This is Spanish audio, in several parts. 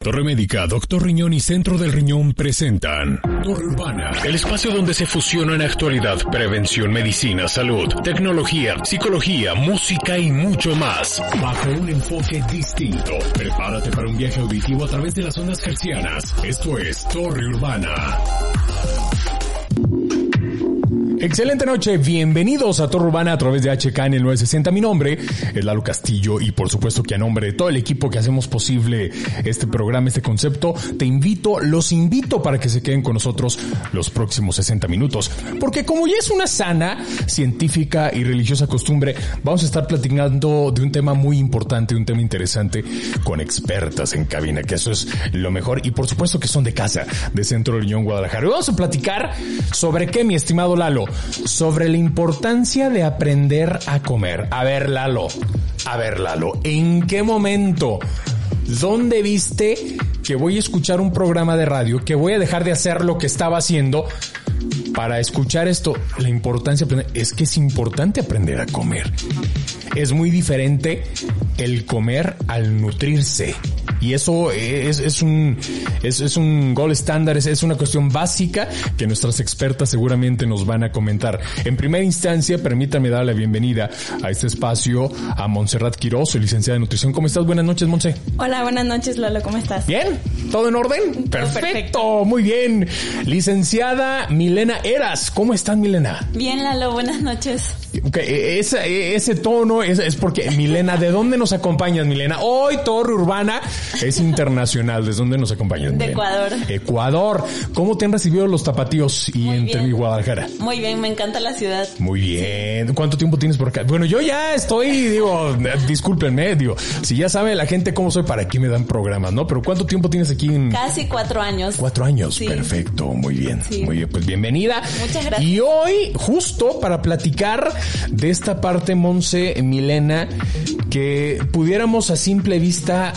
Torre Médica, Doctor Riñón y Centro del Riñón presentan Torre Urbana, el espacio donde se fusionan actualidad, prevención, medicina, salud, tecnología, psicología, música y mucho más. Bajo un enfoque distinto. Prepárate para un viaje auditivo a través de las ondas hercianas. Esto es Torre Urbana. Excelente noche, bienvenidos a Torre Urbana a través de HK en el 960. Mi nombre es Lalo Castillo y por supuesto que a nombre de todo el equipo que hacemos posible este programa, este concepto, te invito, los invito para que se queden con nosotros los próximos 60 minutos. Porque como ya es una sana, científica y religiosa costumbre, vamos a estar platicando de un tema muy importante, un tema interesante con expertas en cabina, que eso es lo mejor y por supuesto que son de casa, de Centro de Unión Guadalajara. Y vamos a platicar sobre qué, mi estimado Lalo sobre la importancia de aprender a comer. A ver, Lalo, a ver, Lalo, ¿en qué momento? ¿Dónde viste que voy a escuchar un programa de radio, que voy a dejar de hacer lo que estaba haciendo para escuchar esto? La importancia es que es importante aprender a comer. Es muy diferente el comer al nutrirse. Y eso es, es un, es, es un gol estándar, es, es una cuestión básica que nuestras expertas seguramente nos van a comentar. En primera instancia, permítame dar la bienvenida a este espacio a Montserrat Quiroz, licenciada en nutrición. ¿Cómo estás? Buenas noches, Monse. Hola, buenas noches, Lalo. ¿Cómo estás? Bien, ¿todo en orden? Perfecto, perfecto. muy bien. Licenciada Milena Eras, ¿cómo estás, Milena? Bien, Lalo, buenas noches. Okay, e, ese, ese tono es, es, porque, Milena, ¿de dónde nos acompañas, Milena? Hoy Torre Urbana es internacional. ¿De dónde nos acompañas, Milena? De Ecuador. Ecuador. ¿Cómo te han recibido los tapatíos y entre mi Guadalajara? Muy bien, me encanta la ciudad. Muy bien. ¿Cuánto tiempo tienes por acá? Bueno, yo ya estoy, digo, discúlpenme, digo, si ya sabe la gente cómo soy, para qué me dan programas, ¿no? Pero ¿cuánto tiempo tienes aquí en...? Casi cuatro años. Cuatro años, sí. perfecto, muy bien. Sí. Muy bien, pues bienvenida. Muchas gracias. Y hoy, justo para platicar de esta parte, Monse, Milena, que pudiéramos a simple vista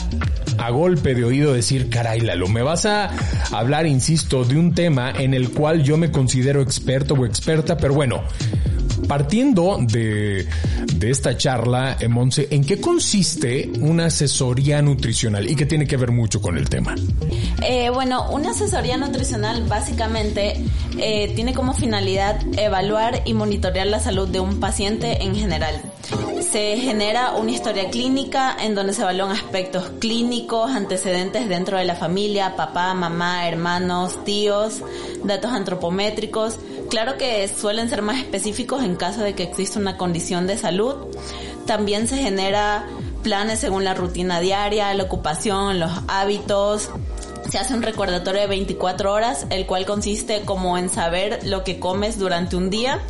a golpe de oído decir, caray, Lalo, me vas a hablar, insisto, de un tema en el cual yo me considero experto o experta, pero bueno, partiendo de, de esta charla, eh, Monse, ¿en qué consiste una asesoría nutricional y qué tiene que ver mucho con el tema? Eh, bueno, una asesoría nutricional básicamente eh, tiene como finalidad evaluar y monitorear la salud de un paciente en general. Se genera una historia clínica en donde se evalúan aspectos clínicos, antecedentes dentro de la familia, papá, mamá, hermanos, tíos, datos antropométricos. Claro que suelen ser más específicos en caso de que exista una condición de salud. También se genera planes según la rutina diaria, la ocupación, los hábitos, se hace un recordatorio de 24 horas, el cual consiste como en saber lo que comes durante un día,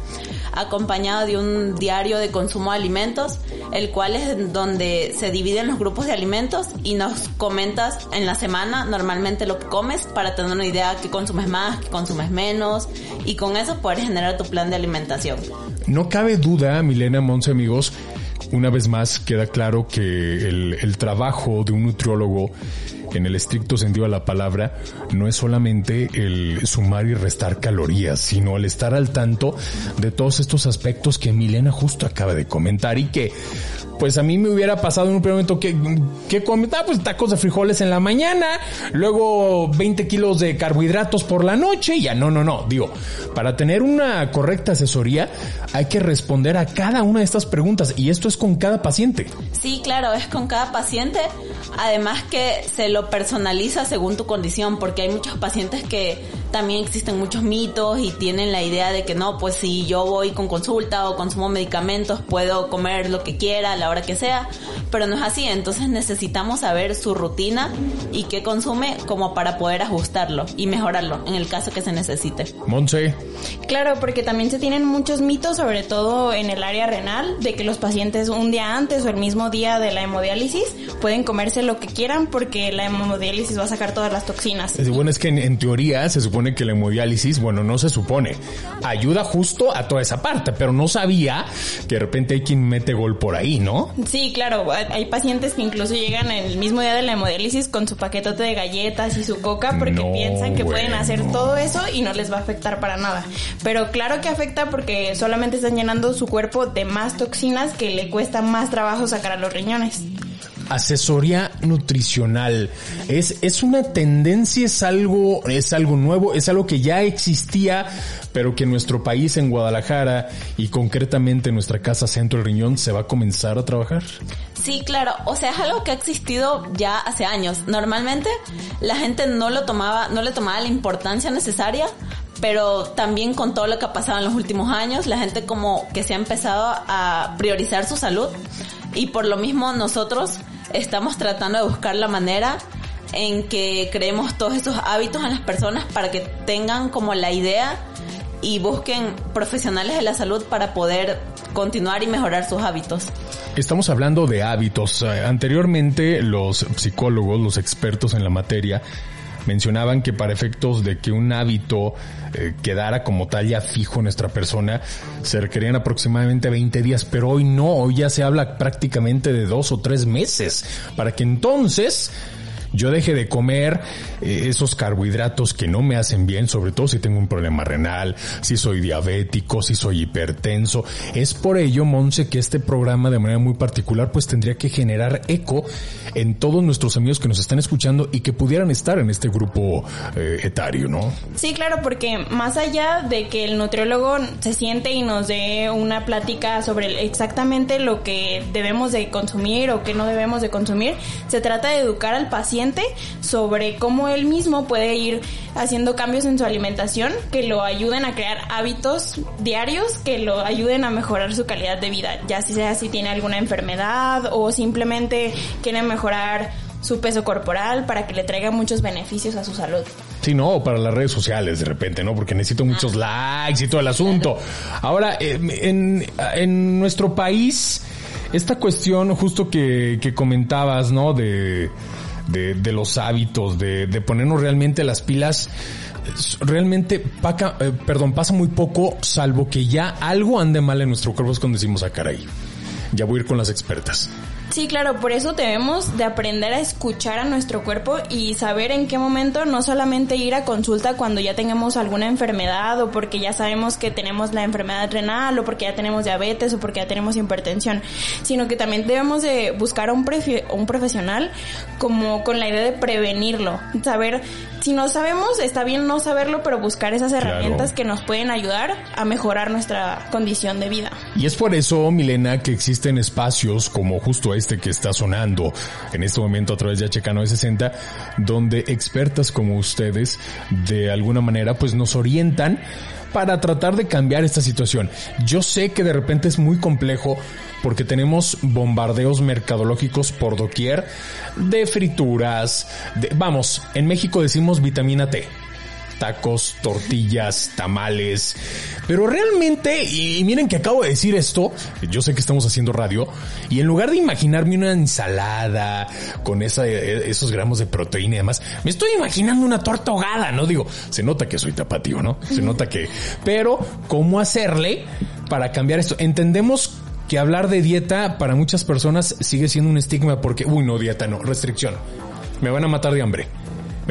acompañado de un diario de consumo de alimentos, el cual es donde se dividen los grupos de alimentos y nos comentas en la semana normalmente lo que comes para tener una idea que consumes más, que consumes menos y con eso poder generar tu plan de alimentación. No cabe duda, Milena Monse, amigos, una vez más queda claro que el trabajo de un nutriólogo en el estricto sentido de la palabra, no es solamente el sumar y restar calorías, sino el estar al tanto de todos estos aspectos que Milena justo acaba de comentar y que pues a mí me hubiera pasado en un primer momento que, que comentaba, pues tacos de frijoles en la mañana, luego 20 kilos de carbohidratos por la noche, y ya no, no, no, digo, para tener una correcta asesoría hay que responder a cada una de estas preguntas y esto es con cada paciente. Sí, claro, es con cada paciente, además que se lo personaliza según tu condición, porque hay muchos pacientes que también existen muchos mitos y tienen la idea de que no, pues si yo voy con consulta o consumo medicamentos puedo comer lo que quiera a la hora que sea, pero no es así, entonces necesitamos saber su rutina y qué consume como para poder ajustarlo y mejorarlo en el caso que se necesite. Monse. Claro, porque también se tienen muchos mitos, sobre todo en el área renal, de que los pacientes un día antes o el mismo día de la hemodiálisis pueden comerse lo que quieran porque la hemodiálisis va a sacar todas las toxinas. Bueno, es que en, teoría se supone que la hemodiálisis, bueno, no se supone, ayuda justo a toda esa parte, pero no sabía que de repente hay quien mete gol por ahí, ¿no? Sí, claro, hay pacientes que incluso llegan el mismo día de la hemodiálisis con su paquetote de galletas y su coca porque piensan que pueden hacer todo eso y no les va a afectar para nada. Pero claro que afecta porque solamente están llenando su cuerpo de más toxinas que le cuesta más trabajo sacar a los riñones asesoría nutricional. Es, es una tendencia, es algo, es algo nuevo, es algo que ya existía, pero que en nuestro país, en Guadalajara y concretamente en nuestra casa Centro del Riñón, se va a comenzar a trabajar. Sí, claro. O sea, es algo que ha existido ya hace años. Normalmente la gente no lo tomaba, no le tomaba la importancia necesaria, pero también con todo lo que ha pasado en los últimos años, la gente como que se ha empezado a priorizar su salud y por lo mismo nosotros estamos tratando de buscar la manera en que creemos todos estos hábitos en las personas para que tengan como la idea y busquen profesionales de la salud para poder continuar y mejorar sus hábitos. Estamos hablando de hábitos. Eh, anteriormente los psicólogos, los expertos en la materia, mencionaban que para efectos de que un hábito eh, quedara como tal ya fijo en nuestra persona, se requerían aproximadamente 20 días, pero hoy no, hoy ya se habla prácticamente de dos o tres meses, para que entonces yo deje de comer eh, esos carbohidratos que no me hacen bien, sobre todo si tengo un problema renal, si soy diabético, si soy hipertenso. Es por ello, Monse, que este programa de manera muy particular pues tendría que generar eco en todos nuestros amigos que nos están escuchando y que pudieran estar en este grupo eh, etario, ¿no? Sí, claro, porque más allá de que el nutriólogo se siente y nos dé una plática sobre exactamente lo que debemos de consumir o que no debemos de consumir, se trata de educar al paciente sobre cómo él mismo puede ir haciendo cambios en su alimentación que lo ayuden a crear hábitos diarios que lo ayuden a mejorar su calidad de vida, ya sea si tiene alguna enfermedad o simplemente quiere mejorar su peso corporal para que le traiga muchos beneficios a su salud. Sí, no, para las redes sociales de repente, ¿no? Porque necesito muchos ah. likes y todo el asunto. Ahora, eh, en, en nuestro país, esta cuestión justo que, que comentabas, ¿no? De de, de los hábitos, de, de, ponernos realmente las pilas, realmente paca, eh, perdón, pasa muy poco, salvo que ya algo ande mal en nuestro cuerpo es cuando decimos, a ah, caray, ya voy a ir con las expertas. Sí, claro, por eso debemos de aprender a escuchar a nuestro cuerpo y saber en qué momento no solamente ir a consulta cuando ya tengamos alguna enfermedad o porque ya sabemos que tenemos la enfermedad renal o porque ya tenemos diabetes o porque ya tenemos hipertensión, sino que también debemos de buscar a un, un profesional como con la idea de prevenirlo, saber si no sabemos, está bien no saberlo, pero buscar esas herramientas que nos pueden ayudar a mejorar nuestra condición de vida. Y es por eso, Milena, que existen espacios como justo este que está sonando en este momento a través de HK 960, donde expertas como ustedes de alguna manera pues nos orientan para tratar de cambiar esta situación. Yo sé que de repente es muy complejo porque tenemos bombardeos mercadológicos por doquier de frituras, de, vamos, en México decimos vitamina T tacos, tortillas, tamales. Pero realmente, y miren que acabo de decir esto, yo sé que estamos haciendo radio, y en lugar de imaginarme una ensalada con esa, esos gramos de proteína y demás, me estoy imaginando una torta ahogada, ¿no? Digo, se nota que soy tapatío, ¿no? Se nota que... Pero, ¿cómo hacerle para cambiar esto? Entendemos que hablar de dieta para muchas personas sigue siendo un estigma porque, uy, no, dieta no, restricción. Me van a matar de hambre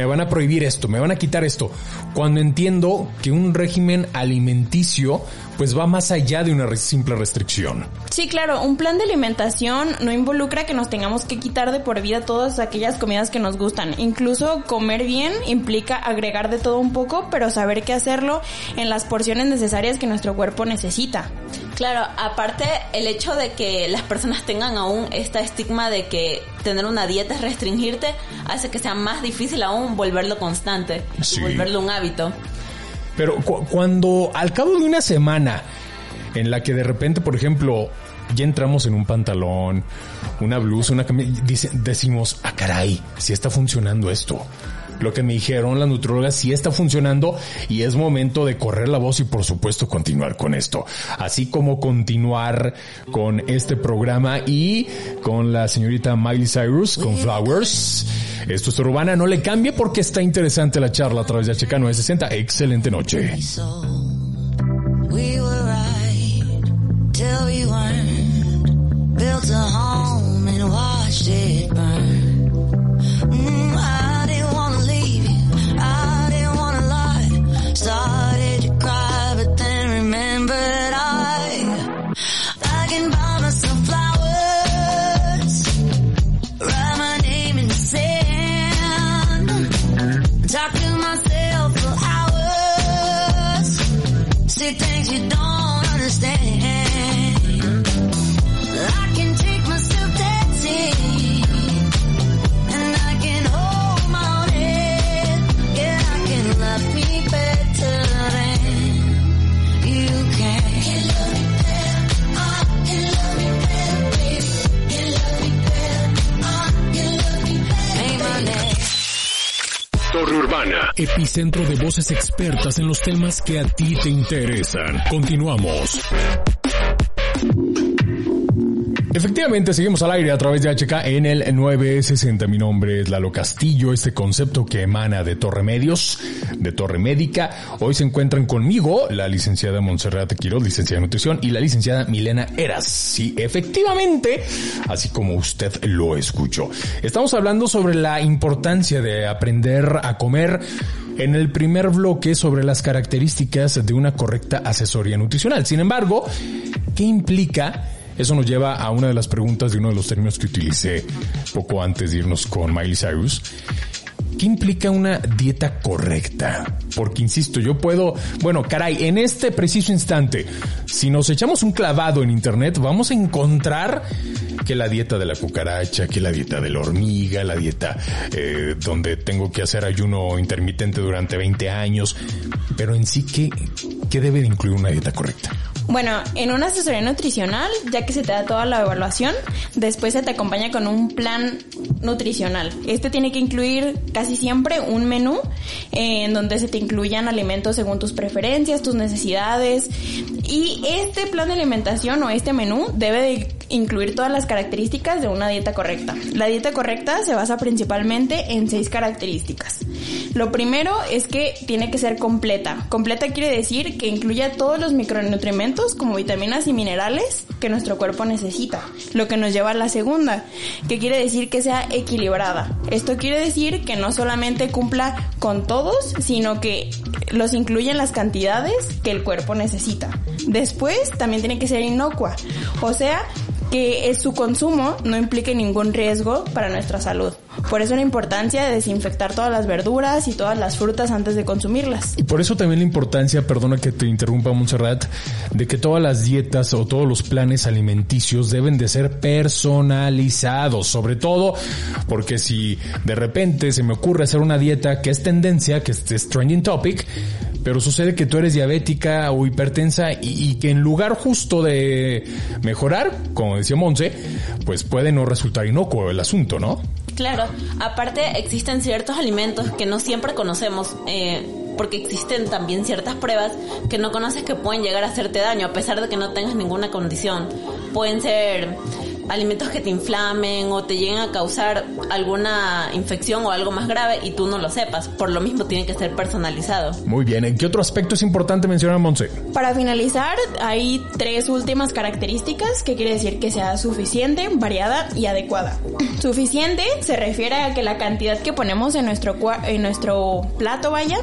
me van a prohibir esto, me van a quitar esto. Cuando entiendo que un régimen alimenticio pues va más allá de una simple restricción. Sí, claro, un plan de alimentación no involucra que nos tengamos que quitar de por vida todas aquellas comidas que nos gustan. Incluso comer bien implica agregar de todo un poco, pero saber qué hacerlo en las porciones necesarias que nuestro cuerpo necesita. Claro, aparte el hecho de que las personas tengan aún este estigma de que tener una dieta es restringirte, hace que sea más difícil aún volverlo constante, Sí. y volverlo un hábito. Pero cu- cuando al cabo de una semana en la que de repente, por ejemplo, ya entramos en un pantalón, una blusa, una camisa, decimos, ah, caray, si está funcionando esto. Lo que me dijeron las nutrólogas sí está funcionando y es momento de correr la voz y por supuesto continuar con esto. Así como continuar con este programa y con la señorita Miley Cyrus con Flowers. Esto es Urbana, no le cambie porque está interesante la charla a través de HK 960. Excelente noche. Built a home and watched it burn. Epicentro de voces expertas en los temas que a ti te interesan. Continuamos. Efectivamente, seguimos al aire a través de HK en el 960. Mi nombre es Lalo Castillo, este concepto que emana de Torre Medios, de Torre Médica. Hoy se encuentran conmigo la licenciada Montserrat Quiroz, licenciada en nutrición, y la licenciada Milena Eras. Sí, efectivamente, así como usted lo escuchó. Estamos hablando sobre la importancia de aprender a comer en el primer bloque sobre las características de una correcta asesoría nutricional. Sin embargo, ¿qué implica? Eso nos lleva a una de las preguntas de uno de los términos que utilicé poco antes de irnos con Miley Cyrus. ¿Qué implica una dieta correcta? Porque insisto, yo puedo, bueno, caray, en este preciso instante, si nos echamos un clavado en internet, vamos a encontrar que la dieta de la cucaracha, que la dieta de la hormiga, la dieta eh, donde tengo que hacer ayuno intermitente durante 20 años, pero en sí, ¿qué, qué debe de incluir una dieta correcta? Bueno, en una asesoría nutricional, ya que se te da toda la evaluación, después se te acompaña con un plan nutricional. Este tiene que incluir casi siempre un menú eh, en donde se te incluyan alimentos según tus preferencias, tus necesidades. Y este plan de alimentación o este menú debe de incluir todas las características de una dieta correcta. La dieta correcta se basa principalmente en seis características. Lo primero es que tiene que ser completa. Completa quiere decir que incluya todos los micronutrientes como vitaminas y minerales que nuestro cuerpo necesita. Lo que nos lleva a la segunda, que quiere decir que sea equilibrada. Esto quiere decir que no solamente cumpla con todos, sino que los incluya en las cantidades que el cuerpo necesita. Después también tiene que ser inocua. O sea, que su consumo no implique ningún riesgo para nuestra salud. Por eso la importancia de desinfectar todas las verduras y todas las frutas antes de consumirlas. Y por eso también la importancia, perdona que te interrumpa Montserrat, de que todas las dietas o todos los planes alimenticios deben de ser personalizados, sobre todo porque si de repente se me ocurre hacer una dieta que es tendencia, que es trending topic, pero sucede que tú eres diabética o hipertensa y, y, que en lugar justo de mejorar, como decía Monse, pues puede no resultar inocuo el asunto, ¿no? Claro, aparte existen ciertos alimentos que no siempre conocemos, eh, porque existen también ciertas pruebas que no conoces que pueden llegar a hacerte daño, a pesar de que no tengas ninguna condición. Pueden ser alimentos que te inflamen o te lleguen a causar alguna infección o algo más grave y tú no lo sepas. Por lo mismo tiene que ser personalizado. Muy bien, ¿en qué otro aspecto es importante mencionar, Monse? Para finalizar, hay tres últimas características que quiere decir que sea suficiente, variada y adecuada. Suficiente se refiere a que la cantidad que ponemos en nuestro, en nuestro plato, vaya,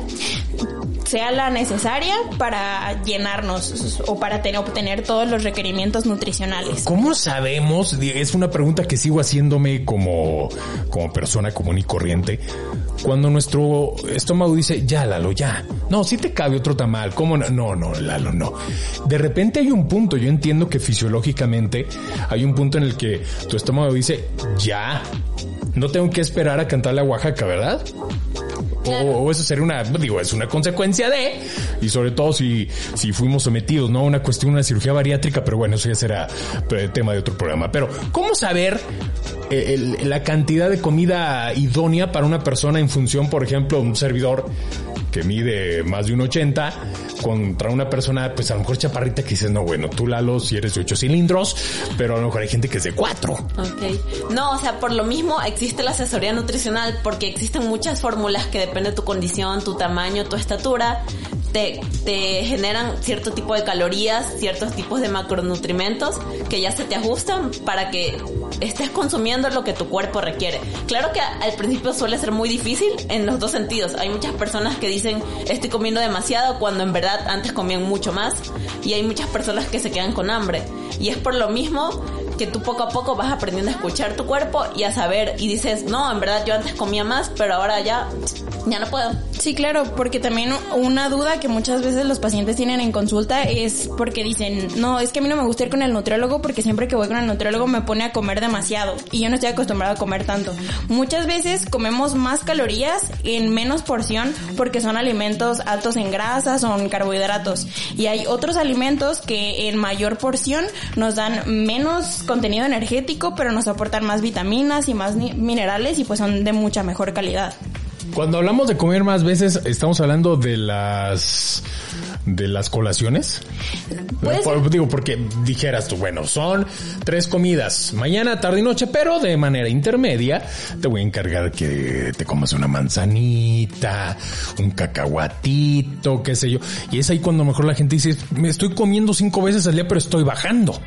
sea la necesaria para llenarnos o para tener, obtener todos los requerimientos nutricionales. ¿Cómo sabemos? Es una pregunta que sigo haciéndome como, como persona común y corriente. Cuando nuestro estómago dice, ya, Lalo, ya. No, si te cabe otro tamal. ¿Cómo no? No, no, Lalo, no. De repente hay un punto, yo entiendo que fisiológicamente hay un punto en el que tu estómago dice, ya. No tengo que esperar a cantarle a Oaxaca, ¿verdad? O, eso sería una, digo, es una consecuencia de, y sobre todo si, si fuimos sometidos, ¿no? a Una cuestión, una cirugía bariátrica, pero bueno, eso ya será eh, tema de otro programa. Pero, ¿cómo saber eh, la cantidad de comida idónea para una persona en función, por ejemplo, un servidor que mide más de un 80 contra una persona, pues a lo mejor chaparrita que dices, no, bueno, tú Lalo, si eres de 8 cilindros, pero a lo mejor hay gente que es de 4. Ok. No, o sea, por lo mismo existe la asesoría nutricional porque existen muchas fórmulas que depende de tu condición, tu tamaño, tu estatura, te, te generan cierto tipo de calorías, ciertos tipos de macronutrimentos que ya se te ajustan para que estés consumiendo lo que tu cuerpo requiere. Claro que al principio suele ser muy difícil en los dos sentidos. Hay muchas personas que dicen estoy comiendo demasiado cuando en verdad antes comían mucho más y hay muchas personas que se quedan con hambre. Y es por lo mismo que tú poco a poco vas aprendiendo a escuchar tu cuerpo y a saber y dices, no, en verdad yo antes comía más, pero ahora ya, ya no puedo. Sí, claro, porque también una duda que muchas veces los pacientes tienen en consulta es porque dicen, no, es que a mí no me gusta ir con el nutriólogo porque siempre que voy con el nutriólogo me pone a comer demasiado y yo no estoy acostumbrado a comer tanto. Muchas veces comemos más calorías en menos porción porque son alimentos altos en grasas o en carbohidratos y hay otros alimentos que en mayor porción nos dan menos contenido energético pero nos aportan más vitaminas y más minerales y pues son de mucha mejor calidad. Cuando hablamos de comer más veces, estamos hablando de las de las colaciones. Por- digo, porque dijeras tú, bueno, son tres comidas, mañana, tarde y noche, pero de manera intermedia te voy a encargar que te comas una manzanita, un cacahuatito, qué sé yo. Y es ahí cuando mejor la gente dice, me estoy comiendo cinco veces al día, pero estoy bajando.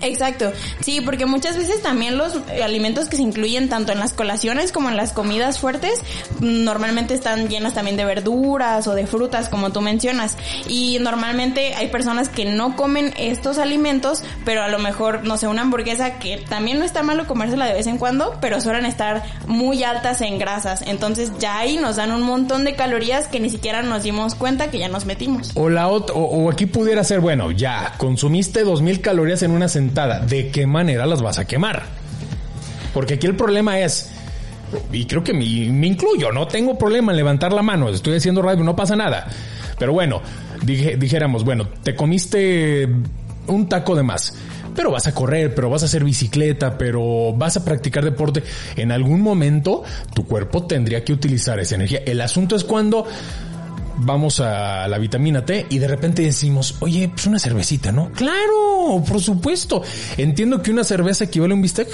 Exacto, sí, porque muchas veces también los alimentos que se incluyen tanto en las colaciones como en las comidas fuertes normalmente están llenas también de verduras o de frutas como tú mencionas y normalmente hay personas que no comen estos alimentos pero a lo mejor no sé una hamburguesa que también no está malo comérsela de vez en cuando pero suelen estar muy altas en grasas entonces ya ahí nos dan un montón de calorías que ni siquiera nos dimos cuenta que ya nos metimos. O la ot- o, o aquí pudiera ser, bueno, ya, consumiste dos mil calorías en una sentada. ¿De qué manera las vas a quemar? Porque aquí el problema es, y creo que me, incluyo, no tengo problema en levantar la mano, estoy haciendo radio, no pasa nada. Pero bueno, dijéramos, bueno, te comiste un taco de más. Pero vas a correr, pero vas a hacer bicicleta, pero vas a practicar deporte. En algún momento tu cuerpo tendría que utilizar esa energía. El asunto es cuando vamos a la vitamina T y de repente decimos, oye, pues una cervecita, ¿no? Claro, por supuesto. Entiendo que una cerveza equivale a un bistec.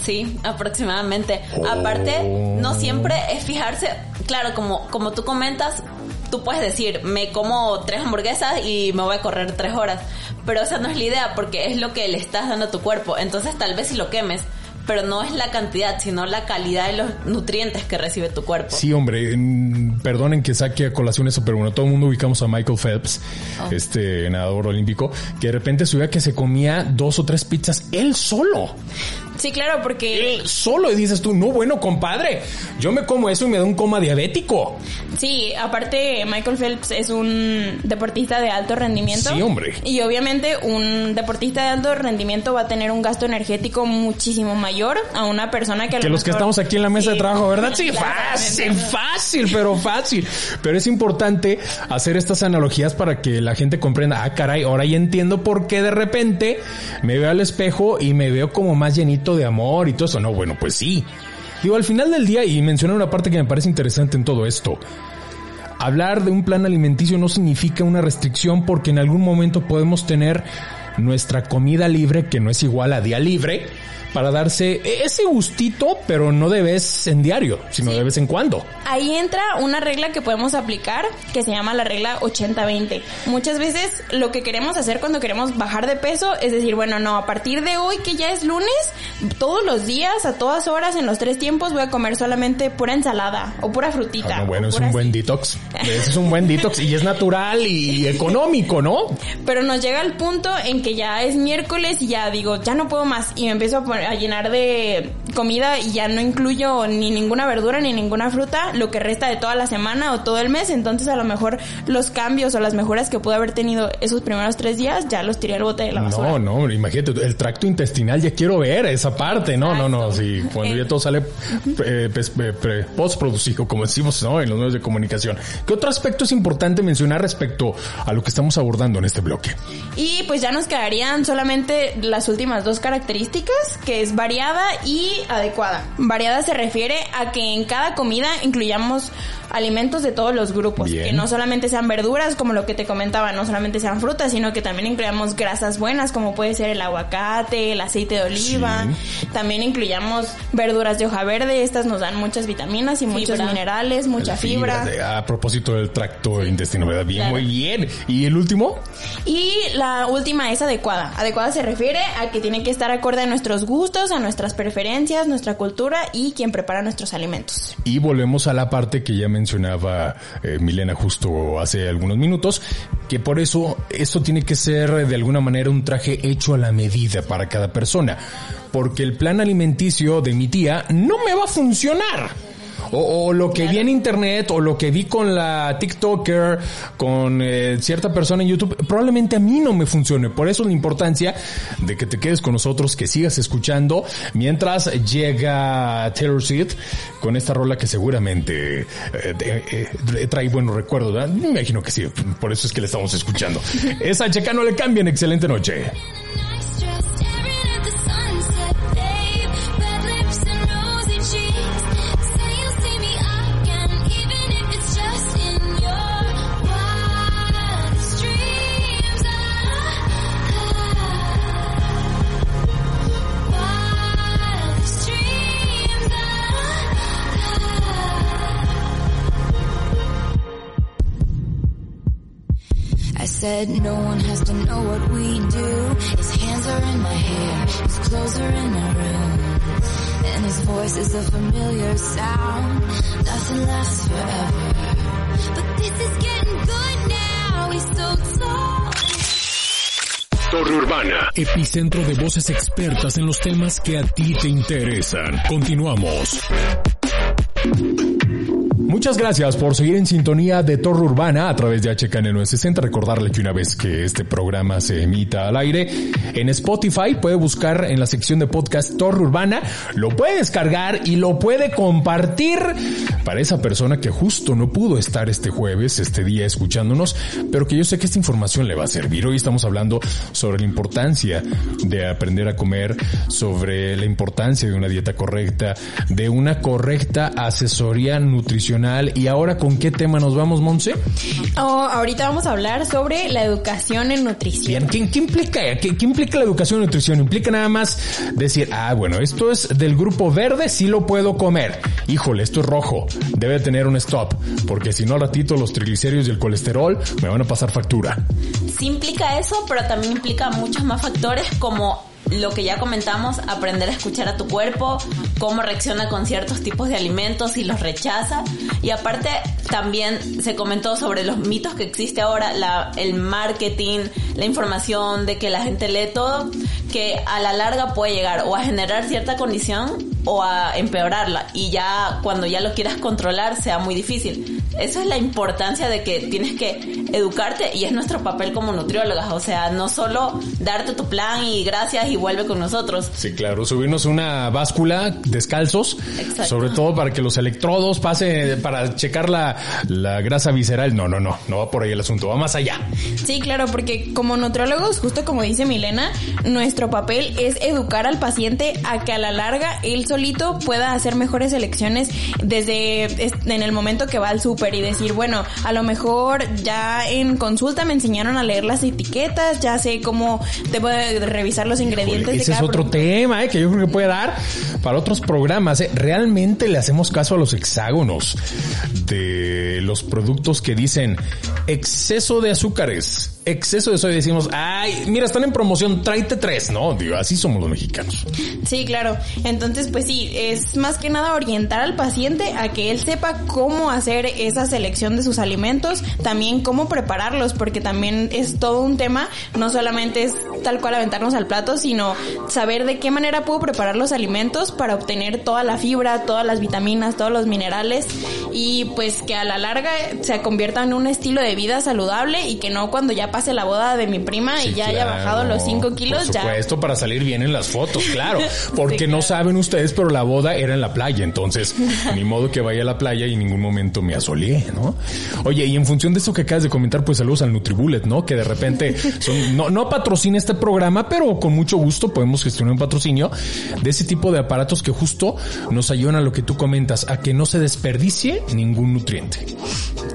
Sí, aproximadamente. Oh. Aparte, no siempre es fijarse, claro, como, como tú comentas, tú puedes decir, me como tres hamburguesas y me voy a correr tres horas. Pero esa no es la idea, porque es lo que le estás dando a tu cuerpo. Entonces tal vez si lo quemes, pero no es la cantidad, sino la calidad de los nutrientes que recibe tu cuerpo. Sí, hombre, perdonen que saque a colación eso, pero bueno, todo el mundo ubicamos a Michael Phelps, Oh. este nadador olímpico, que de repente subía que se comía dos o tres pizzas él solo. Sí, claro, porque Él solo y dices tú, no, bueno, compadre, yo me como eso y me da un coma diabético. Sí, aparte Michael Phelps es un deportista de alto rendimiento. Sí, hombre. Y obviamente un deportista de alto rendimiento va a tener un gasto energético muchísimo mayor a una persona que a lo Que los que estamos aquí en la mesa de trabajo, ¿verdad? Sí, fácil, fácil, pero fácil. Pero es importante hacer estas analogías para que la gente comprenda, ah, caray, ahora ya entiendo por qué de repente me veo al espejo y me veo como más llenito de amor y todo eso. No, bueno, pues sí. Digo, al final del día, y mencioné una parte que me parece interesante en todo esto. Hablar de un plan alimenticio no significa una restricción porque en algún momento podemos tener nuestra comida libre, que no es igual a día libre, para darse ese gustito, pero no de vez en diario, sino de vez en cuando. Ahí entra una regla que podemos aplicar que se llama la regla 80-20. Muchas veces lo que queremos hacer cuando queremos bajar de peso es decir, bueno, no, a partir de hoy que ya es lunes, todos los días, a todas horas, en los tres tiempos voy a comer solamente pura ensalada o pura frutita. Ah, no, bueno, es un buen detox. Ese es un buen detox y es natural y económico, ¿no? Pero nos llega el punto en que ya es miércoles y ya digo, ya no puedo más y me empiezo a, poner- a llenar de comida y ya no incluyo ni ninguna verdura ni ninguna fruta, lo que resta de toda la semana o todo el mes, entonces a lo mejor los cambios o las mejoras que pude haber tenido esos primeros tres días ya los tiré al bote de la basura. No, no, imagínate, el tracto intestinal ya quiero ver esa parte, no, no, no, sí, cuando ya todo sale eh, pues, eh, postproducido, como decimos, ¿no? En los medios de comunicación. ¿Qué otro aspecto es importante mencionar respecto a lo que estamos abordando en este bloque? Y pues ya nos quedarían solamente las últimas dos características, que es variada y adecuada. Variada se refiere a que en cada comida incluyamos alimentos de todos los grupos, Bien. que no solamente sean verduras, como lo que te comentaba, no solamente sean frutas, sino que también incluyamos grasas buenas, como puede ser el aguacate, el aceite de oliva. También incluyamos verduras de hoja verde, estas nos dan muchas vitaminas y muchos minerales, mucha La fibra. de- A propósito del tracto intestinal, ¿verdad? Bien, Claro. muy bien. ¿Y el último? Y la última es adecuada. Adecuada se refiere a que tiene que estar acorde a nuestros gustos, a nuestras preferencias, nuestra cultura y quien prepara nuestros alimentos. Y volvemos a la parte que ya mencionaba eh, Milena justo hace algunos minutos, que por eso esto tiene que ser de alguna manera un traje hecho a la medida para cada persona, porque el plan alimenticio de mi tía no me va a funcionar. O, o lo que vi en internet, o lo que vi con la TikToker, con eh, cierta persona en YouTube, probablemente a mí no me funcione. Por eso la importancia de que te quedes con nosotros, que sigas escuchando, mientras llega Taylor Swift con esta rola que seguramente eh, eh, trae buenos recuerdos. ¿verdad? Me imagino que sí, por eso es que le estamos escuchando. Esa checa no le cambien, excelente noche. Said no one has to know what we do. His hands are in my hair, his clothes are in my room. And his voice is a familiar sound. Nothing lasts forever. But this is getting good now. He's so tall. Torre Urbana. Epicentro de voces expertas en los temas que a ti te interesan. Continuamos. Muchas gracias por seguir en sintonía de Torre Urbana a través de HKN 960. Recordarle que una vez que este programa se emita al aire en Spotify, puede buscar en la sección de podcast Torre Urbana, lo puede descargar y lo puede compartir para esa persona que justo no pudo estar este jueves, este día escuchándonos, pero que yo sé que esta información le va a servir. Hoy estamos hablando sobre la importancia de aprender a comer, sobre la importancia de una dieta correcta, de una correcta asesoría nutricional. ¿Y ahora con qué tema nos vamos, Monse? Oh, ahorita vamos a hablar sobre la educación en nutrición. Bien, ¿qué, qué implica? ¿Qué, qué implica la educación y nutrición? Implica nada más decir, ah, bueno, esto es del grupo verde, sí lo puedo comer. Híjole, esto es rojo, debe tener un stop, porque si no al ratito los triglicéridos y el colesterol me van a pasar factura. Sí implica eso, pero también implica muchos más factores como lo que ya comentamos, aprender a escuchar a tu cuerpo, cómo reacciona con ciertos tipos de alimentos y los rechaza. Y aparte también se comentó sobre los mitos que existe ahora, el marketing, la información de que la gente lee todo, que a la larga puede llegar o a generar cierta condición o a empeorarla. Y ya cuando ya lo quieras controlar sea muy difícil. Eso es la importancia de que tienes que educarte y es nuestro papel como nutriólogas. O sea, no solo darte tu plan y gracias y vuelve con nosotros. Sí, claro, subirnos una báscula descalzos, Exacto. sobre todo para que los electrodos pasen para checar la, la grasa visceral. No, no, no, no va por ahí el asunto, va más allá. Sí, claro, porque como nutriólogos, justo como dice Milena, nuestro papel es educar al paciente a que a la larga él solito pueda hacer mejores elecciones desde es- en el momento que va al súper y decir, bueno, a lo mejor ya en consulta me enseñaron a leer las etiquetas, ya sé cómo debo de revisar los ingredientes de Ese es cada otro producto. tema eh, que yo creo que puede dar para otros programas. eh. Realmente le hacemos caso a los hexágonos de los productos que dicen exceso de azúcares, exceso de soya. Decimos, ay, mira, están en promoción, tráete tres. No, digo, así somos los mexicanos. Sí, claro. Entonces, pues sí, es más que nada orientar al paciente a que él sepa cómo hacer esa selección de sus alimentos, también cómo prepararlos, porque también es todo un tema, no solamente es tal cual aventarnos al plato, sino saber de qué manera puedo preparar los alimentos para obtener toda la fibra, todas las vitaminas, todos los minerales y pues que a la larga se convierta en un estilo de vida saludable y que no cuando ya pase la boda de mi prima y Sí, ya haya claro. bajado los 5 kilos, Por ya supuesto, para salir bien en las fotos, claro. Porque Sí, no claro. saben ustedes, pero la boda era en la playa. Entonces, ni modo que vaya a la playa y en ningún momento me asoleé, ¿no? Oye, y en función de eso que acabas de comentar, pues saludos al Nutribullet, ¿no? Que de repente son, no, no patrocina este programa, pero con mucho gusto podemos gestionar un patrocinio de ese tipo de aparatos que justo nos ayudan a lo que tú comentas, a que no se desperdicie ningún nutriente.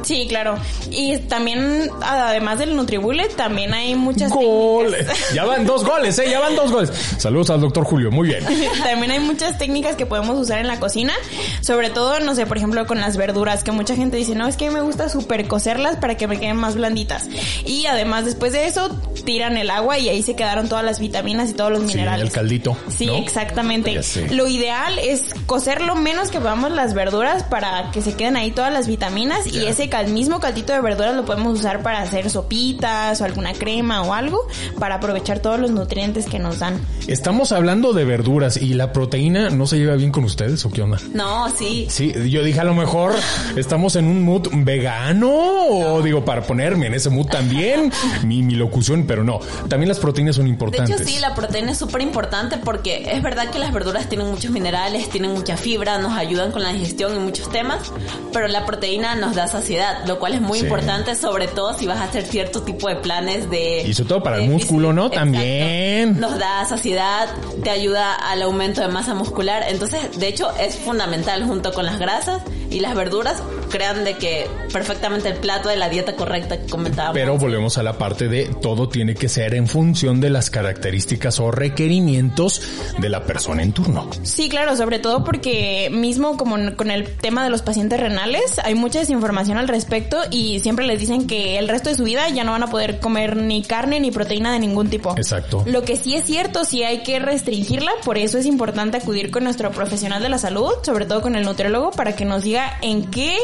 Sí, claro. Y también, además del Nutribullet, también hay muchas Gol. técnicas. Ya van dos goles, ¿eh? Ya van dos goles. Saludos al doctor Julio, muy bien. También hay muchas técnicas que podemos usar en la cocina, sobre todo, no sé, por ejemplo, con las verduras, que mucha gente dice, no, es que me gusta super cocerlas para que me queden más blanditas. Y además, después de eso, tiran el agua y ahí se quedaron todas las vitaminas y todos los Sí, minerales. el caldito. Sí, ¿no? exactamente. Lo ideal es cocer lo menos que podamos las verduras para que se queden ahí todas las vitaminas y ese cal- mismo caldito de verduras lo podemos usar para hacer sopitas o alguna crema o algo para aprovechar todos los nutrientes que nos dan. Estamos hablando de verduras y la proteína no se lleva bien con ustedes o qué onda? No, sí. Sí, yo dije a lo mejor estamos en un mood vegano o digo para ponerme en ese mood también mi, mi locución, pero no, también las proteínas son De importantes. hecho, sí, la proteína es súper importante porque es verdad que las verduras tienen muchos minerales, tienen mucha fibra, nos ayudan con la digestión y muchos temas, pero la proteína nos da saciedad, lo cual es muy Sí. importante, sobre todo si vas a hacer cierto tipo de planes de... Y sobre todo para el músculo, ¿no? Exacto. También. Nos da saciedad, te ayuda al aumento de masa muscular, entonces, de hecho, es fundamental junto con las grasas y las verduras, crean de que perfectamente el plato de la dieta correcta que comentábamos. Pero volvemos a la parte de todo tiene que ser en función de las características o requerimientos de la persona en turno. Sí, claro, sobre todo porque mismo como con el tema de los pacientes renales, hay mucha desinformación al respecto y siempre les dicen que el resto de su vida ya no van a poder comer ni carne ni proteína de ningún tipo. Exacto. Lo que sí es cierto, sí hay que restringirla, por eso es importante acudir con nuestro profesional de la salud, sobre todo con el nutriólogo, para que nos diga en qué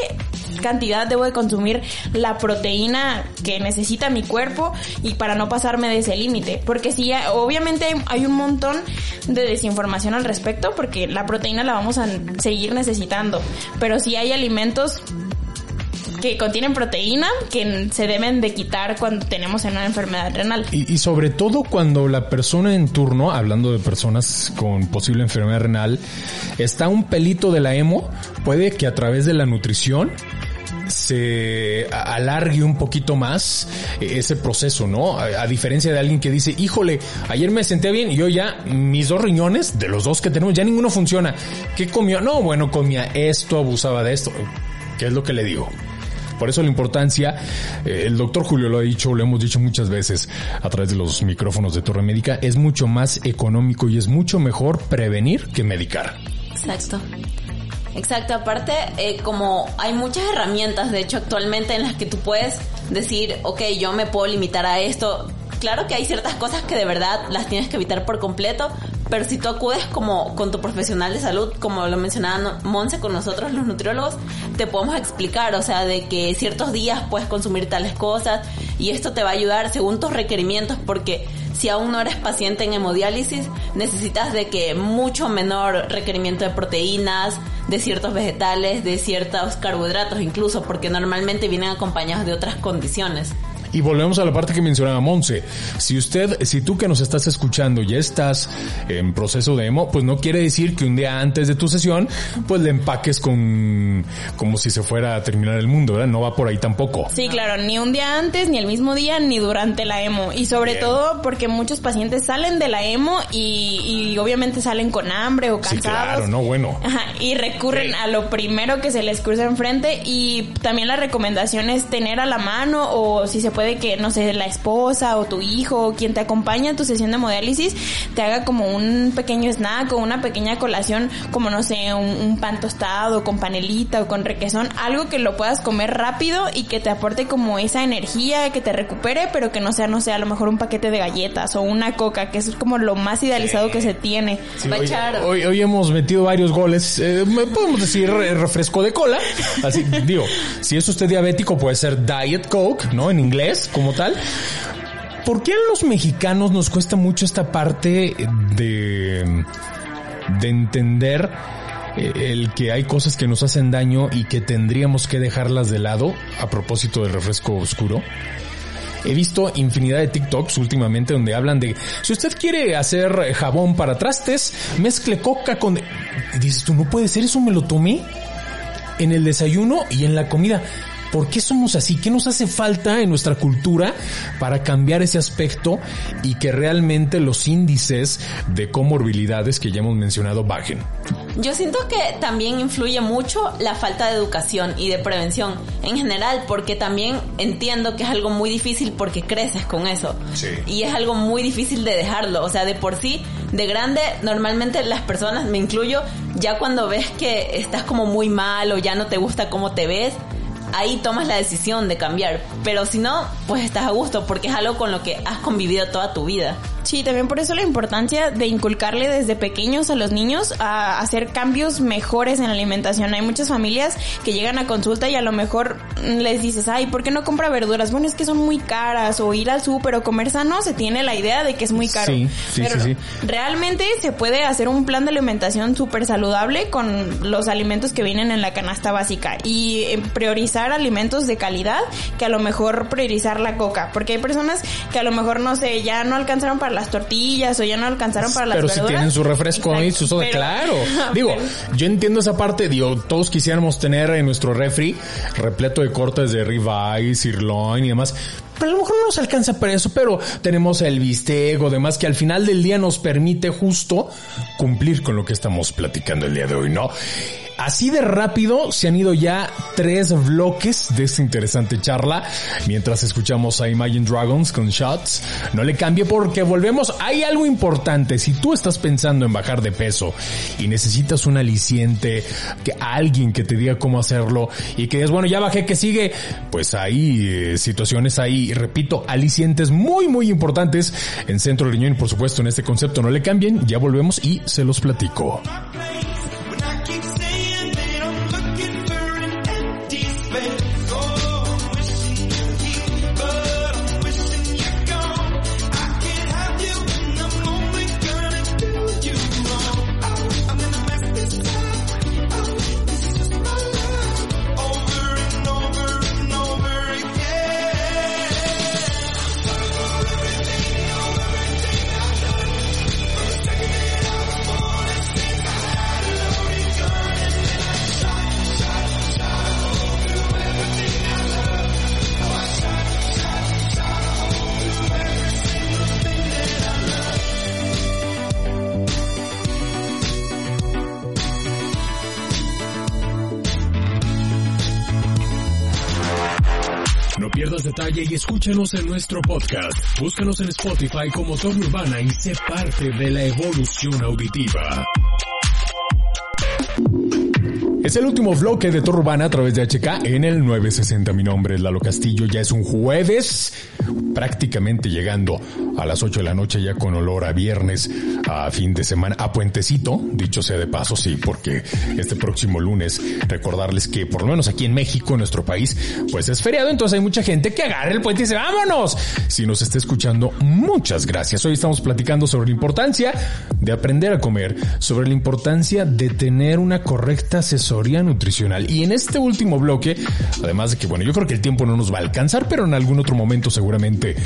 cantidad debo de consumir la proteína que necesita mi cuerpo y para no pasarme de ese límite. Porque sí, obviamente hay- hay un montón de desinformación al respecto, porque la proteína la vamos a seguir necesitando. Pero sí hay alimentos que contienen proteína que se deben de quitar cuando tenemos una enfermedad renal. Y, sobre todo cuando la persona en turno, hablando de personas con posible enfermedad renal, está un pelito de la hemo, puede que a través de la nutrición se alargue un poquito más eh, ese proceso, ¿no? A, a diferencia de alguien que dice, híjole, ayer me senté bien y yo ya, mis dos riñones, de los dos que tenemos, ya ninguno funciona. ¿Qué comió? No, bueno, comía esto, abusaba de esto. ¿Qué es lo que le digo? Por eso la importancia, eh, el doctor Julio lo ha dicho, lo hemos dicho muchas veces a través de los micrófonos de Torre Médica, es mucho más económico y es mucho mejor prevenir que medicar. Exacto. Exacto, aparte, eh, como hay muchas herramientas, de hecho, actualmente en las que tú puedes decir, ok, yo me puedo limitar a esto. Claro que hay ciertas cosas que de verdad las tienes que evitar por completo, pero si tú acudes como con tu profesional de salud, como lo mencionaba Monse con nosotros los nutriólogos, te podemos explicar, o sea, de que ciertos días puedes consumir tales cosas y esto te va a ayudar según tus requerimientos porque si aún no eres paciente en hemodiálisis, necesitas de que mucho menor requerimiento de proteínas, de ciertos vegetales, de ciertos carbohidratos incluso, porque normalmente vienen acompañados de otras condiciones. Y volvemos a la parte que mencionaba Monse. Si usted, si tú que nos estás escuchando ya estás en proceso de emo, pues no quiere decir que un día antes de tu sesión, pues le empaques con, como si se fuera a terminar el mundo, ¿verdad? No va por ahí tampoco. Sí, claro, ni un día antes, ni el mismo día, ni durante la emo. Y sobre Bien. todo porque muchos pacientes salen de la emo y, y obviamente salen con hambre o Sí, cansados. claro, no, bueno. Ajá, y recurren Sí. a lo primero que se les cruza enfrente y también la recomendación es tener a la mano o si se puede que, no sé, la esposa o tu hijo o quien te acompaña en tu sesión de hemodiálisis te haga como un pequeño snack o una pequeña colación como, no sé, un, un pan tostado con panelita o con requesón, algo que lo puedas comer rápido y que te aporte como esa energía, que te recupere, pero que no sea, no sé, a lo mejor un paquete de galletas o una coca, que es como lo más idealizado que se tiene. Sí, hoy, hoy- hoy hemos metido varios goles, eh, me- podemos decir refresco de cola. Así, digo, si es usted diabético puede ser Diet Coke, ¿no? En inglés, como tal. ¿Por qué a los mexicanos nos cuesta mucho esta parte de, de entender eh, el que hay cosas que nos hacen daño y que tendríamos que dejarlas de lado a propósito del refresco oscuro? He visto infinidad de TikToks últimamente donde hablan de si usted quiere hacer jabón para trastes, mezcle coca con... Dices tú, no puede ser, eso me lo tomé en el desayuno y en la comida. ¿Por qué somos así? ¿Qué nos hace falta en nuestra cultura para cambiar ese aspecto y que realmente los índices de comorbilidades que ya hemos mencionado bajen? Yo siento que también influye mucho la falta de educación y de prevención en general, porque también entiendo que es algo muy difícil porque creces con eso. Sí. Y es algo muy difícil de dejarlo. O sea, de por sí, de grande, normalmente las personas, me incluyo, ya cuando ves que estás como muy mal o ya no te gusta cómo te ves, ahí tomas la decisión de cambiar. Pero si no, pues estás a gusto porque es algo con lo que has convivido toda tu vida. Sí, también por eso la importancia de inculcarle desde pequeños a los niños a hacer cambios mejores en la alimentación. Hay muchas familias que llegan a consulta y a lo mejor les dices, ay, ¿por qué no compra verduras? Bueno, es que son muy caras o ir al súper o comer sano se tiene la idea de que es muy caro. Sí, sí, Pero sí, sí. realmente se puede hacer un plan de alimentación súper saludable con los alimentos que vienen en la canasta básica y eh, priorizar alimentos de calidad que a lo mejor priorizar la coca, porque hay personas que a lo mejor no sé, ya no alcanzaron para las tortillas o ya no alcanzaron para las Pero si tienen su refresco y Exacto, su soda, pero- claro. Digo, yo entiendo esa parte, digo, todos quisiéramos tener en nuestro refri repleto de cortes de ribeye, sirloin y demás. Pero a lo mejor no nos alcanza para eso, pero tenemos el bistec o demás que al final del día nos permite justo cumplir con lo que estamos platicando el día de hoy, ¿no? Así de rápido se han ido ya tres bloques de esta interesante charla mientras escuchamos a Imagine Dragons con Shots. No le cambie porque volvemos. Hay algo importante. Si tú estás pensando en bajar de peso y necesitas un aliciente, que alguien que te diga cómo hacerlo y que digas, bueno, ya bajé, que sigue, pues hay eh, situaciones ahí, repito, alicientes muy, muy importantes en Centro Riñón y por supuesto en este concepto. No le cambien, ya volvemos y se los platico. Escúchanos en nuestro podcast. Búscanos en Spotify como Torre Urbana y sé parte de la evolución auditiva. Es el último bloque de Torre Urbana a través de HK en el 960. Mi nombre es Lalo Castillo. Ya es un jueves, prácticamente llegando a las 8 de la noche ya con olor a viernes, a fin de semana, a puentecito, dicho sea de paso, sí, porque este próximo lunes recordarles que por lo menos aquí en México, en nuestro país, pues es feriado, entonces hay mucha gente que agarra el puente y dice, vámonos. Si nos está escuchando, muchas gracias. Hoy estamos platicando sobre la importancia de aprender a comer, sobre la importancia de tener una correcta asesoría nutricional. Y en este último bloque, además de que, bueno, yo creo que el tiempo no nos va a alcanzar, pero en algún otro momento seguramente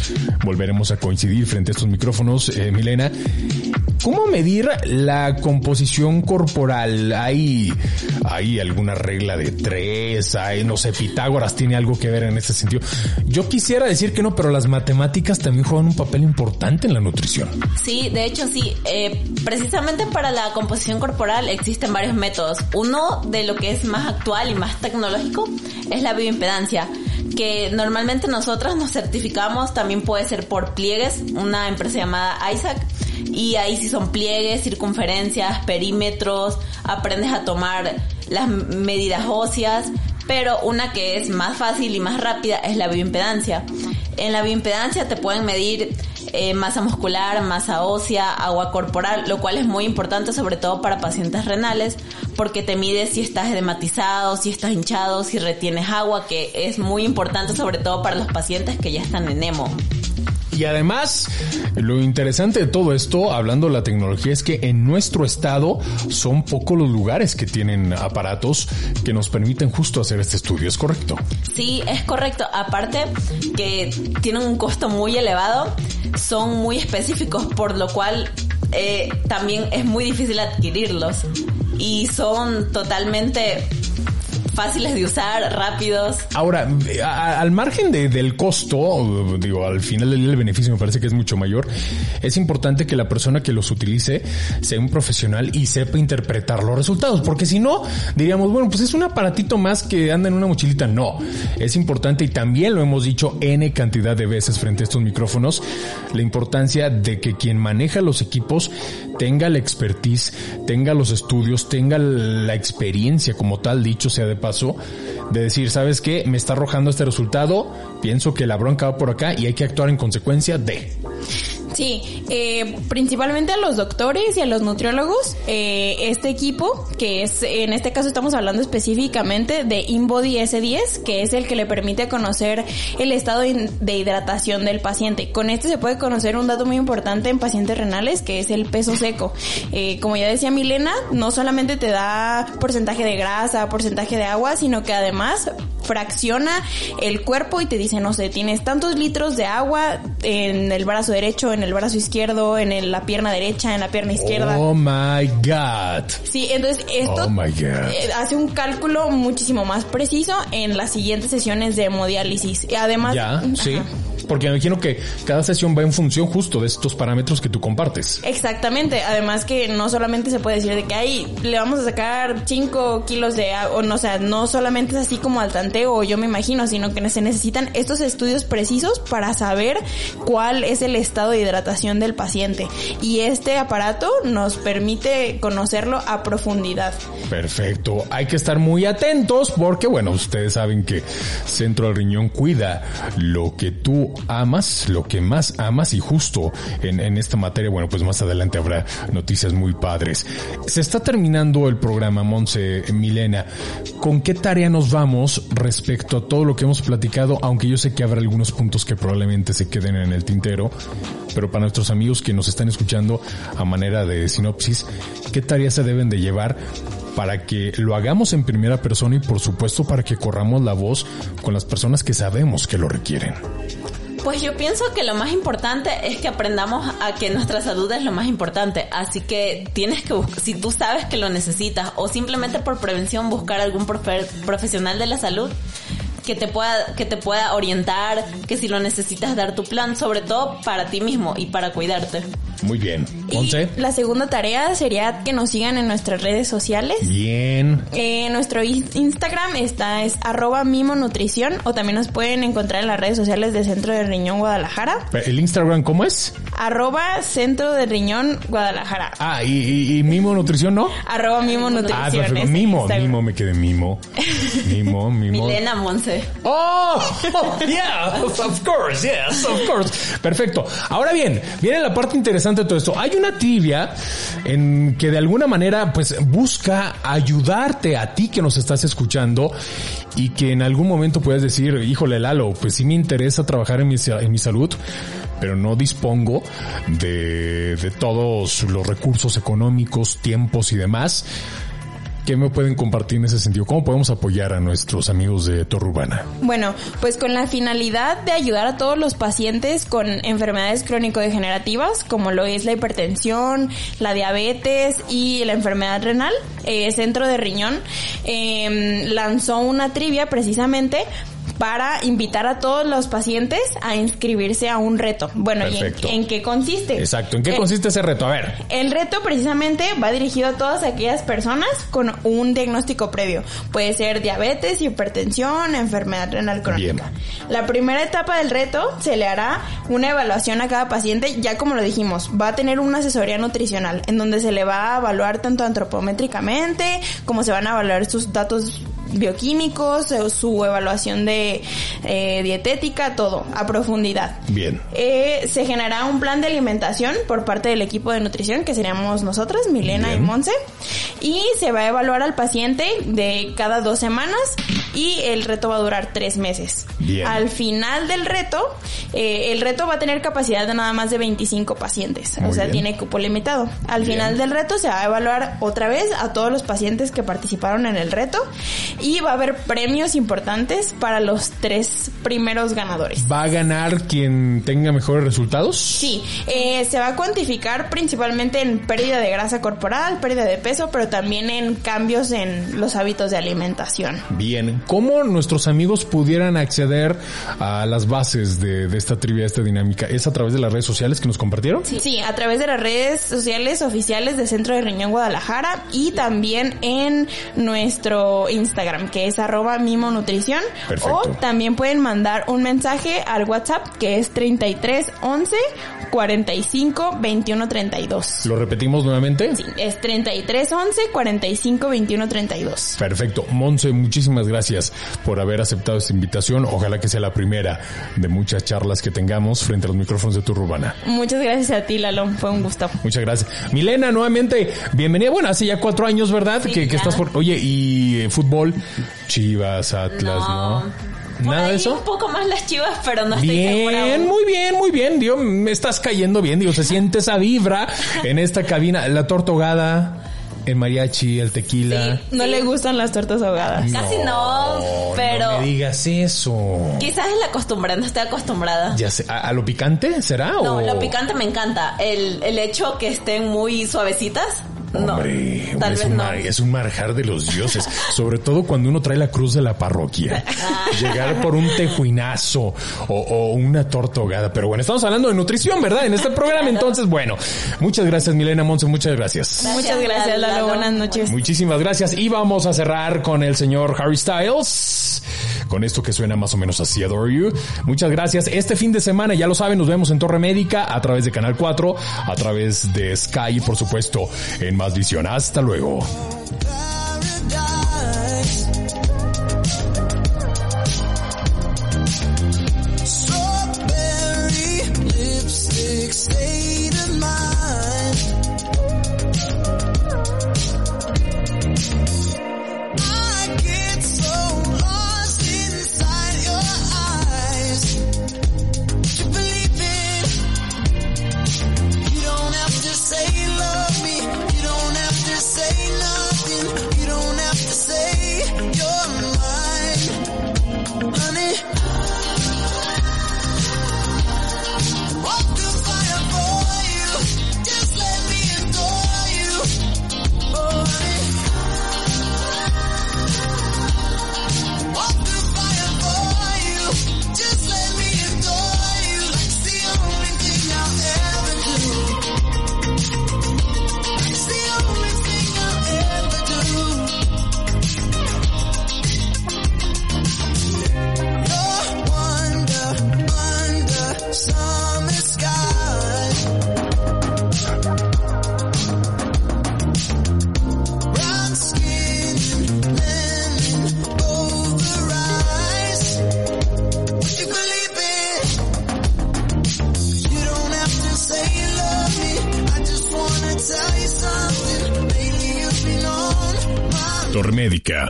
volveremos a coincidir frente a estos micrófonos, eh, Milena. ¿Cómo medir la composición corporal? ¿Hay, ¿Hay alguna regla de tres? ¿Hay, no sé, Pitágoras tiene algo que ver en ese sentido? Yo quisiera decir que no, pero las matemáticas también juegan un papel importante en la nutrición. Sí, de hecho sí. Eh, precisamente para la composición corporal existen varios métodos. Uno de lo que es más actual y más tecnológico es la bioimpedancia que normalmente nosotros nos certificamos, también puede ser por pliegues, una empresa llamada Isaac, y ahí sí son pliegues, circunferencias, perímetros, aprendes a tomar las medidas óseas, pero una que es más fácil y más rápida es la bioimpedancia. En la bioimpedancia te pueden medir eh, masa muscular, masa ósea, agua corporal, lo cual es muy importante sobre todo para pacientes renales, porque te mide si estás edematizado, si estás hinchado, si retienes agua, que es muy importante sobre todo para los pacientes que ya están en emo. Y además, lo interesante de todo esto, hablando de la tecnología, es que en nuestro estado son pocos los lugares que tienen aparatos que nos permiten justo hacer este estudio, ¿es correcto? Sí, es correcto. Aparte que tienen un costo muy elevado, son muy específicos, por lo cual eh, también es muy difícil adquirirlos. Y son totalmente fáciles de usar, rápidos. Ahora, a- al margen de- del costo, digo, al final el beneficio me parece que es mucho mayor, es importante que la persona que los utilice sea un profesional y sepa interpretar los resultados, porque si no, diríamos, bueno, pues es un aparatito más que anda en una mochilita. No, es importante y también lo hemos dicho N cantidad de veces frente a estos micrófonos, la importancia de que quien maneja los equipos tenga la expertise, tenga los estudios, tenga la experiencia como tal, dicho sea de paso, de decir, ¿sabes qué? Me está arrojando este resultado, pienso que la bronca va por acá y hay que actuar en consecuencia de... Sí, eh, principalmente a los doctores y a los nutriólogos, eh, este equipo, que es, en este caso estamos hablando específicamente de InBody S10, que es el que le permite conocer el estado de hidratación del paciente. Con este se puede conocer un dato muy importante en pacientes renales, que es el peso seco. Eh, como ya decía Milena, no solamente te da porcentaje de grasa, porcentaje de agua, sino que además fracciona el cuerpo y te dice, no sé, tienes tantos litros de agua en el brazo derecho, en el brazo izquierdo, en el- la pierna derecha, en la pierna izquierda. Oh my God. Sí, entonces esto Oh my God. eh, hace un cálculo muchísimo más preciso en las siguientes sesiones de hemodiálisis. Y además, Ya, sí. Ajá. Porque me imagino que cada sesión va en función justo de estos parámetros que tú compartes. Exactamente, además que no solamente se puede decir de que ahí le vamos a sacar 5 kilos de agua, o no, o sea, no solamente es así como al tanteo, yo me imagino, sino que se necesitan estos estudios precisos para saber cuál es el estado de hidratación del paciente. Y este aparato nos permite conocerlo a profundidad. Perfecto. Hay que estar muy atentos porque, bueno, ustedes saben que Centro del Riñón cuida lo que tú amas, lo que más amas y justo en, en esta materia, bueno, pues más adelante habrá noticias muy padres. Se está terminando el programa, Monse Milena. ¿Con qué tarea nos vamos respecto a todo lo que hemos platicado? Aunque yo sé que habrá algunos puntos que probablemente se queden en el tintero, pero para nuestros amigos que nos están escuchando a manera de sinopsis, ¿qué tareas se deben de llevar para que lo hagamos en primera persona y por supuesto para que corramos la voz con las personas que sabemos que lo requieren? Pues yo pienso que lo más importante es que aprendamos a que nuestra salud es lo más importante. Así que tienes que buscar, si tú sabes que lo necesitas o simplemente por prevención buscar algún profe- profesional de la salud que te pueda que te pueda orientar, que si lo necesitas dar tu plan, sobre todo para ti mismo y para cuidarte. Muy bien. Y Monse. la segunda tarea sería que nos sigan en nuestras redes sociales. Bien. Eh, nuestro in- Instagram está es arroba mimo nutrición o también nos pueden encontrar en las redes sociales de Centro de Riñón Guadalajara. ¿El Instagram cómo es? Arroba Centro de Riñón Guadalajara. Ah, y, y- y Mimo Nutrición, ¿no? Arroba mimo nutrición. Ah, perfecto. es Mimo, Instagram. Mimo, me quedé Mimo. Mimo, Mimo. Milena Monse. Oh, yeah, of course, yes, of course. Perfecto. Ahora bien, viene la parte interesante todo esto. Hay una tibia en que de alguna manera pues busca ayudarte a ti que nos estás escuchando y que en algún momento puedes decir, híjole Lalo, pues sí me interesa trabajar en mi, en mi salud, pero no dispongo de todos los recursos económicos, tiempos y demás. ¿Qué me pueden compartir en ese sentido? ¿Cómo podemos apoyar a nuestros amigos de Torre Urbana? Bueno, pues con la finalidad de ayudar a todos los pacientes con enfermedades crónico-degenerativas, como lo es la hipertensión, la diabetes y la enfermedad renal, eh, Centro de Riñón eh, lanzó una trivia precisamente para invitar a todos los pacientes a inscribirse a un reto. Bueno, ¿y en, qué consiste? Exacto. ¿En qué Eh, consiste ese reto? A ver. el reto precisamente va dirigido a todas aquellas personas con un diagnóstico previo. Puede ser diabetes, hipertensión, enfermedad renal crónica. La primera etapa del reto se le hará una evaluación a cada paciente, ya como lo dijimos, va a tener una asesoría nutricional en donde se le va a evaluar tanto antropométricamente como se van a evaluar sus datos bioquímicos, eh, su evaluación de eh, dietética, todo a profundidad. Bien. Eh, se generará un plan de alimentación por parte del equipo de nutrición, que seríamos nosotras, Milena Bien. y Monse, y se va a evaluar al paciente de cada dos semanas y el reto va a durar tres meses. Bien. Al final del reto, eh, el reto va a tener capacidad de nada más de 25 pacientes, Muy o sea, bien. tiene cupo limitado. Al Bien. final del reto se va a evaluar otra vez a todos los pacientes que participaron en el reto y va a haber premios importantes para los tres primeros ganadores. ¿Va a ganar quien tenga mejores resultados? Sí, eh, se va a cuantificar principalmente en pérdida de grasa corporal, pérdida de peso, pero también en cambios en los hábitos de alimentación. Bien, ¿cómo nuestros amigos pudieran acceder a las bases de, de esta trivia, esta dinámica? ¿Es a través de las redes sociales que nos compartieron? Sí. a través de las redes sociales oficiales de Centro de Riñón Guadalajara y también en nuestro Instagram, que es arroba Mimo Nutrición. Perfecto. O también pueden mandar un mensaje al WhatsApp, que es 33 11 45 21 32. ¿Lo repetimos nuevamente? Sí, es 33 11 45 21 32. Perfecto. Monse, muchísimas gracias por haber aceptado esta invitación. Ojalá que sea la primera de muchas charlas que tengamos frente a los micrófonos de tu Urbana. Muchas gracias a ti, Lalo. Fue un gusto. Muchas gracias. Milena, nuevamente, bienvenida. Bueno, hace ya cuatro años, ¿verdad? Sí, que, que estás por... Oye, ¿y eh, fútbol? Chivas, Atlas, ¿no? Por ¿Nada ahí de eso? un poco más las chivas, pero no estoy. Bien, muy bien, muy bien. Digo, me estás cayendo bien. Digo, se siente esa vibra en esta cabina. La tortogada, el mariachi, el tequila. Sí. No le gustan las tortas ahogadas. Casi no, pero No me digas eso. quizás es la costumbre, no estoy acostumbrada. Ya sé, ¿a, a lo picante será? No, o... lo picante me encanta. El, el hecho que estén muy suavecitas, no. Hombre, Tal es, vez un no. es un marjar de los dioses. Sobre todo cuando uno trae la cruz de la parroquia. Llegar por un tejuinazo o, o una tortogada. Pero bueno, estamos hablando de nutrición, ¿verdad? En este programa. Entonces, bueno, muchas gracias, Milena Monse. Muchas gracias. Muchas gracias, Lalo. Lalo. Buenas noches. Muchísimas gracias. Y vamos a cerrar con el señor Harry Styles. Con esto que suena más o menos así, Adore You. Muchas gracias. Este fin de semana, ya lo saben, nos vemos en Torre Médica a través de Canal 4, a través de Sky por supuesto en Más Visión. Hasta luego.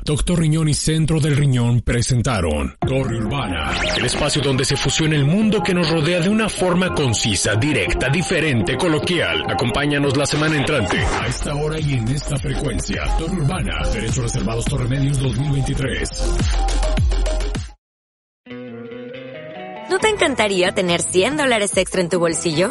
Doctor Riñón y Centro del Riñón presentaron Torre Urbana, el espacio donde se fusiona el mundo que nos rodea de una forma concisa, directa, diferente, coloquial. Acompáñanos la semana entrante. A esta hora y en esta frecuencia. Torre Urbana, Derechos Reservados Torremedios 2023. ¿No te encantaría tener 100 dólares extra en tu bolsillo?